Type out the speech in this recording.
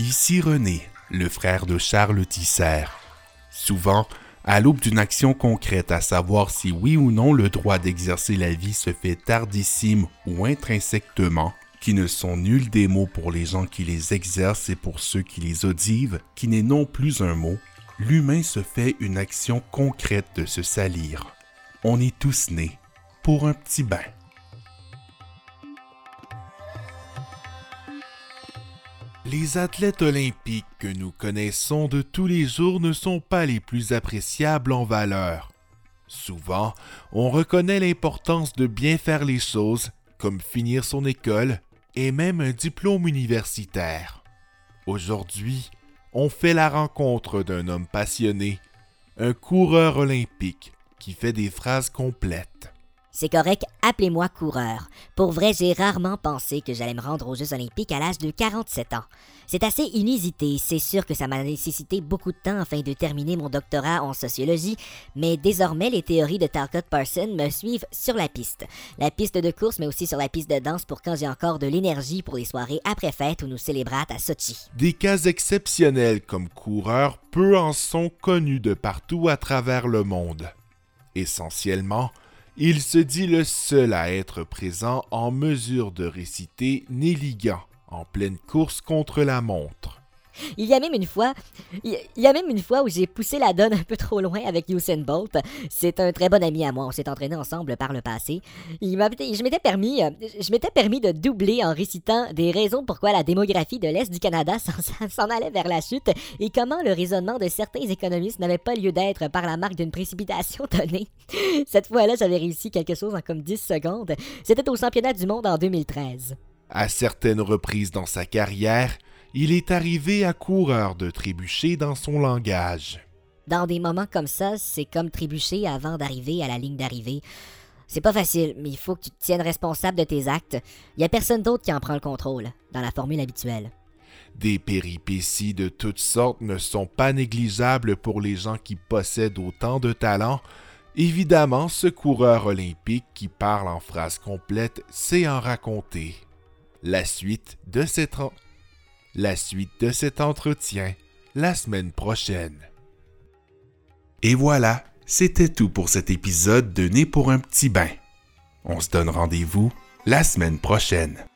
Ici René, le frère de Charles Tisser. Souvent, à l'aube d'une action concrète à savoir si oui ou non le droit d'exercer la vie se fait tardissime ou intrinsèquement, qui ne sont nuls des mots pour les gens qui les exercent et pour ceux qui les audivent, qui n'est non plus un mot, l'humain se fait une action concrète de se salir. On est tous nés pour un petit bain. Les athlètes olympiques que nous connaissons de tous les jours ne sont pas les plus appréciables en valeur. Souvent, on reconnaît l'importance de bien faire les choses, comme finir son école et même un diplôme universitaire. Aujourd'hui, on fait la rencontre d'un homme passionné, un coureur olympique qui fait des phrases complètes. C'est correct, appelez-moi coureur. Pour vrai, j'ai rarement pensé que j'allais me rendre aux Jeux olympiques à l'âge de 47 ans. C'est assez inusité, c'est sûr que ça m'a nécessité beaucoup de temps afin de terminer mon doctorat en sociologie, mais désormais les théories de Talcott Parson me suivent sur la piste. La piste de course, mais aussi sur la piste de danse pour quand j'ai encore de l'énergie pour les soirées après-fête où nous célébrons à Sochi. Des cas exceptionnels comme coureur, peu en sont connus de partout à travers le monde. Essentiellement, il se dit le seul à être présent en mesure de réciter Néligan en pleine course contre la montre. Il y a même une fois, il y a même une fois où j'ai poussé la donne un peu trop loin avec Usain Bolt. C'est un très bon ami à moi. On s'est entraîné ensemble par le passé. Il je m'étais permis, euh, je m'étais permis de doubler en récitant des raisons pourquoi la démographie de l'Est du Canada s'en allait vers la chute et comment le raisonnement de certains économistes n'avait pas lieu d'être par la marque d'une précipitation donnée. Cette fois-là, j'avais réussi quelque chose en comme 10 secondes. C'était au championnat du monde en 2013. À certaines reprises dans sa carrière, il est arrivé à coureur de trébucher dans son langage. Dans des moments comme ça, c'est comme trébucher avant d'arriver à la ligne d'arrivée. C'est pas facile, mais il faut que tu te tiennes responsable de tes actes. Il y a personne d'autre qui en prend le contrôle, dans la formule habituelle. Des péripéties de toutes sortes ne sont pas négligeables pour les gens qui possèdent autant de talent. Évidemment, ce coureur olympique qui parle en phrases complètes sait en raconter. La suite de cette la suite de cet entretien la semaine prochaine. Et voilà, c'était tout pour cet épisode de Né pour un petit bain. On se donne rendez-vous la semaine prochaine.